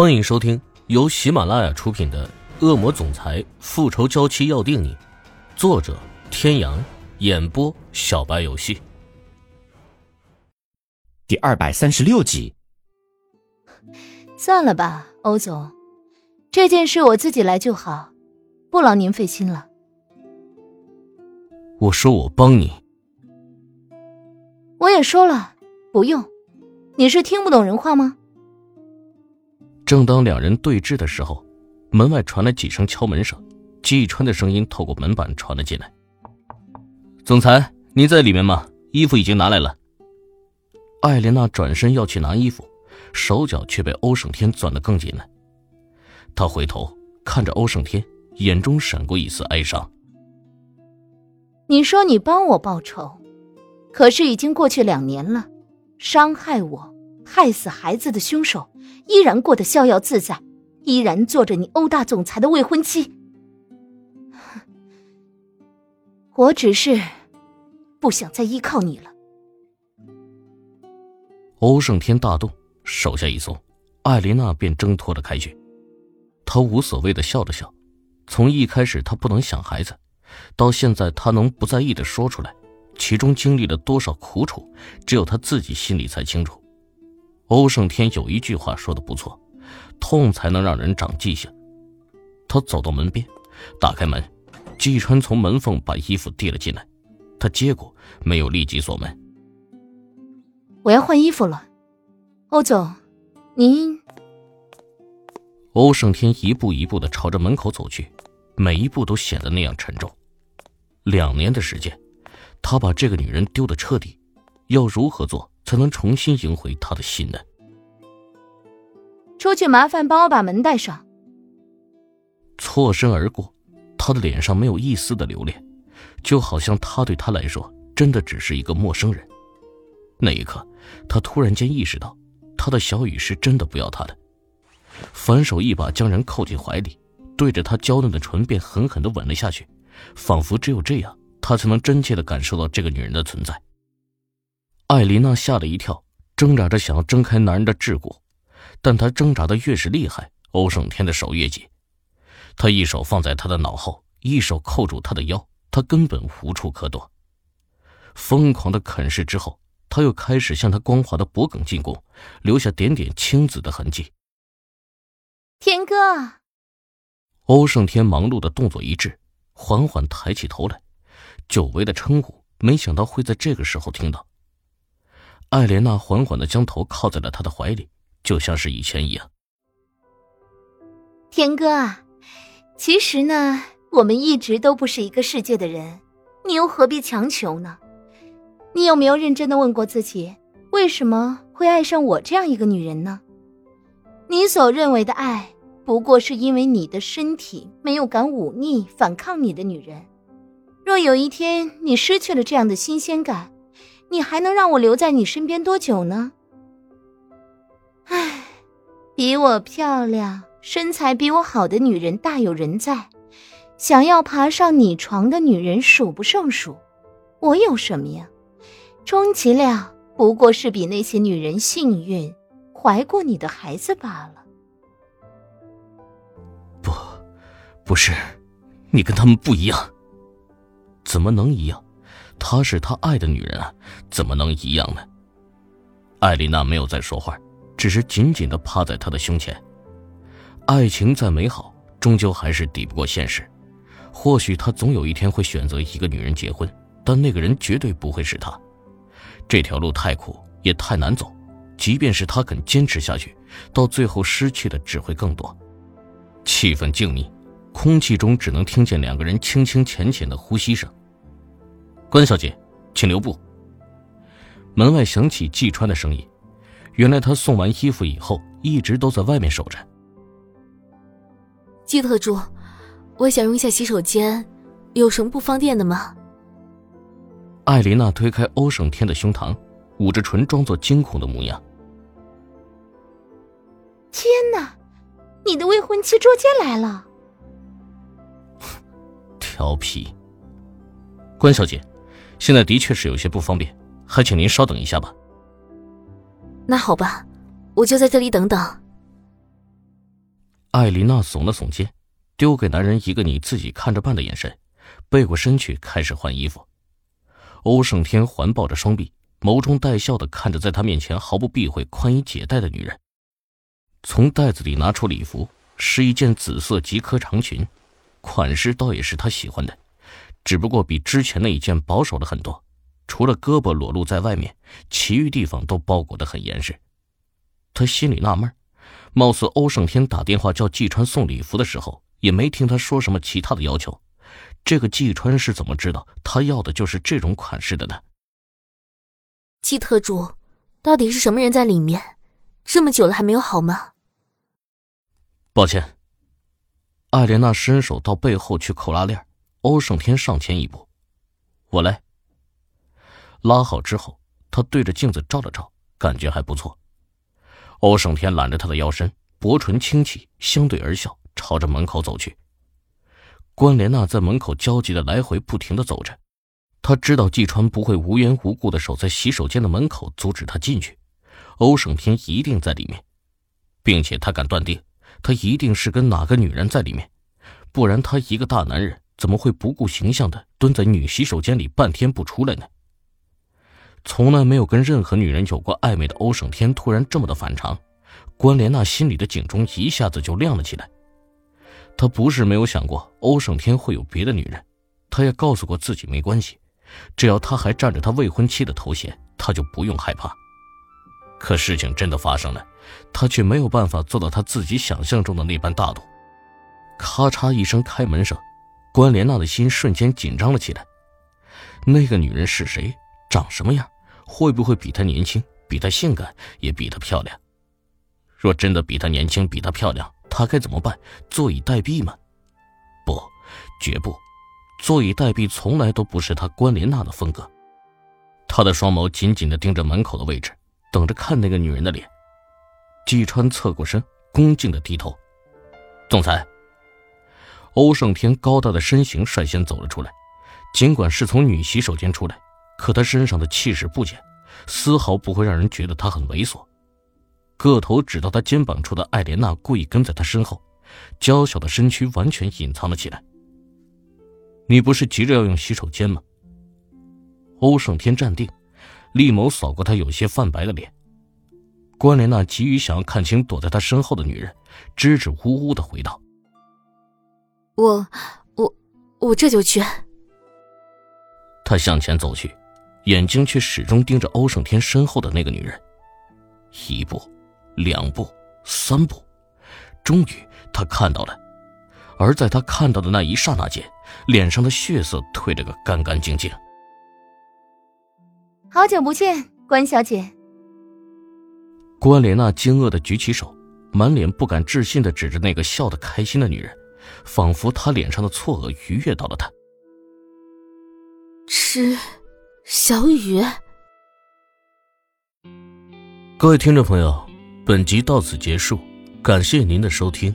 欢迎收听由喜马拉雅出品的《恶魔总裁复仇娇妻要定你》，作者：天阳，演播：小白游戏。第二百三十六集。算了吧，欧总，这件事我自己来就好，不劳您费心了。我说我帮你，我也说了不用，你是听不懂人话吗？正当两人对峙的时候，门外传来几声敲门声，季川的声音透过门板传了进来：“总裁，你在里面吗？衣服已经拿来了。”艾莲娜转身要去拿衣服，手脚却被欧胜天攥得更紧了。她回头看着欧胜天，眼中闪过一丝哀伤：“你说你帮我报仇，可是已经过去两年了，伤害我、害死孩子的凶手。”依然过得逍遥自在，依然做着你欧大总裁的未婚妻。我只是不想再依靠你了。欧胜天大动，手下一松，艾琳娜便挣脱了开去。他无所谓的笑了笑。从一开始他不能想孩子，到现在他能不在意的说出来，其中经历了多少苦楚，只有他自己心里才清楚。欧胜天有一句话说的不错，痛才能让人长记性。他走到门边，打开门，季川从门缝把衣服递了进来，他接过，没有立即锁门。我要换衣服了，欧总，您。欧胜天一步一步的朝着门口走去，每一步都显得那样沉重。两年的时间，他把这个女人丢得彻底，要如何做？才能重新赢回他的心呢。出去，麻烦帮我把门带上。错身而过，他的脸上没有一丝的留恋，就好像他对他来说真的只是一个陌生人。那一刻，他突然间意识到，他的小雨是真的不要他的。反手一把将人扣进怀里，对着他娇嫩的唇便狠狠的吻了下去，仿佛只有这样，他才能真切的感受到这个女人的存在。艾琳娜吓了一跳，挣扎着想要挣开男人的桎梏，但她挣扎的越是厉害，欧胜天的手越紧。他一手放在她的脑后，一手扣住她的腰，他根本无处可躲。疯狂的啃噬之后，他又开始向她光滑的脖颈进攻，留下点点青紫的痕迹。天哥，欧胜天忙碌的动作一滞，缓缓抬起头来，久违的称呼，没想到会在这个时候听到。艾莲娜缓缓的将头靠在了他的怀里，就像是以前一样。天哥啊，其实呢，我们一直都不是一个世界的人，你又何必强求呢？你有没有认真的问过自己，为什么会爱上我这样一个女人呢？你所认为的爱，不过是因为你的身体没有敢忤逆、反抗你的女人。若有一天你失去了这样的新鲜感，你还能让我留在你身边多久呢？唉，比我漂亮、身材比我好的女人大有人在，想要爬上你床的女人数不胜数。我有什么呀？充其量不过是比那些女人幸运，怀过你的孩子罢了。不，不是，你跟他们不一样。怎么能一样？她是他爱的女人啊，怎么能一样呢？艾丽娜没有再说话，只是紧紧的趴在他的胸前。爱情再美好，终究还是抵不过现实。或许他总有一天会选择一个女人结婚，但那个人绝对不会是他。这条路太苦，也太难走。即便是他肯坚持下去，到最后失去的只会更多。气氛静谧，空气中只能听见两个人轻轻浅浅的呼吸声。关小姐，请留步。门外响起季川的声音，原来他送完衣服以后，一直都在外面守着。季特助，我想用一下洗手间，有什么不方便的吗？艾琳娜推开欧胜天的胸膛，捂着唇，装作惊恐的模样。天哪，你的未婚妻捉奸来了！调皮，关小姐。现在的确是有些不方便，还请您稍等一下吧。那好吧，我就在这里等等。艾琳娜耸了耸肩，丢给男人一个“你自己看着办”的眼神，背过身去开始换衣服。欧胜天环抱着双臂，眸中带笑的看着在他面前毫不避讳宽衣解带的女人。从袋子里拿出礼服，是一件紫色及科长裙，款式倒也是他喜欢的，只不过比之前那一件保守了很多，除了胳膊裸露在外面，其余地方都包裹得很严实。他心里纳闷，貌似欧胜天打电话叫季川送礼服的时候，也没听他说什么其他的要求。这个季川是怎么知道他要的就是这种款式的呢？季特助，到底是什么人在里面？这么久了还没有好吗？抱歉。艾莲娜伸手到背后去扣拉链，欧胜天上前一步，我来。拉好之后，他对着镜子照了照，感觉还不错。欧胜天揽着他的腰身，薄唇轻启，相对而笑，朝着门口走去。关莲娜在门口焦急的来回不停的走着，她知道季川不会无缘无故的守在洗手间的门口阻止她进去，欧胜天一定在里面，并且他敢断定，他一定是跟哪个女人在里面，不然他一个大男人怎么会不顾形象的蹲在女洗手间里半天不出来呢？从来没有跟任何女人有过暧昧的欧胜天突然这么的反常，关莲娜心里的警钟一下子就亮了起来。他不是没有想过欧胜天会有别的女人，他也告诉过自己没关系，只要他还占着他未婚妻的头衔，他就不用害怕。可事情真的发生了，他却没有办法做到他自己想象中的那般大度。咔嚓一声开门声，关莲娜的心瞬间紧张了起来。那个女人是谁？长什么样？会不会比她年轻？比她性感？也比她漂亮？若真的比她年轻，比她漂亮？她该怎么办？坐以待毙吗？不，绝不！坐以待毙从来都不是他关莲娜的风格。他的双眸紧紧的盯着门口的位置，等着看那个女人的脸。季川侧过身，恭敬的低头。总裁。欧胜天高大的身形率先走了出来，尽管是从女洗手间出来，可他身上的气势不减，丝毫不会让人觉得他很猥琐。个头只到他肩膀处的艾莲娜故意跟在他身后，娇小的身躯完全隐藏了起来。你不是急着要用洗手间吗？欧胜天站定，厉眸扫过他有些泛白的脸。关莲娜急于想要看清躲在他身后的女人，支支吾吾的回道：“我，我，我这就去。”他向前走去，眼睛却始终盯着欧胜天身后的那个女人，一步。两步，三步，终于他看到了，而在他看到的那一刹那间，脸上的血色褪了个干干净净。好久不见，关小姐。关莲娜惊愕的举起手，满脸不敢置信的指着那个笑得开心的女人，仿佛他脸上的错愕愉悦到了他。吃，小雨。各位听众朋友。本集到此结束，感谢您的收听。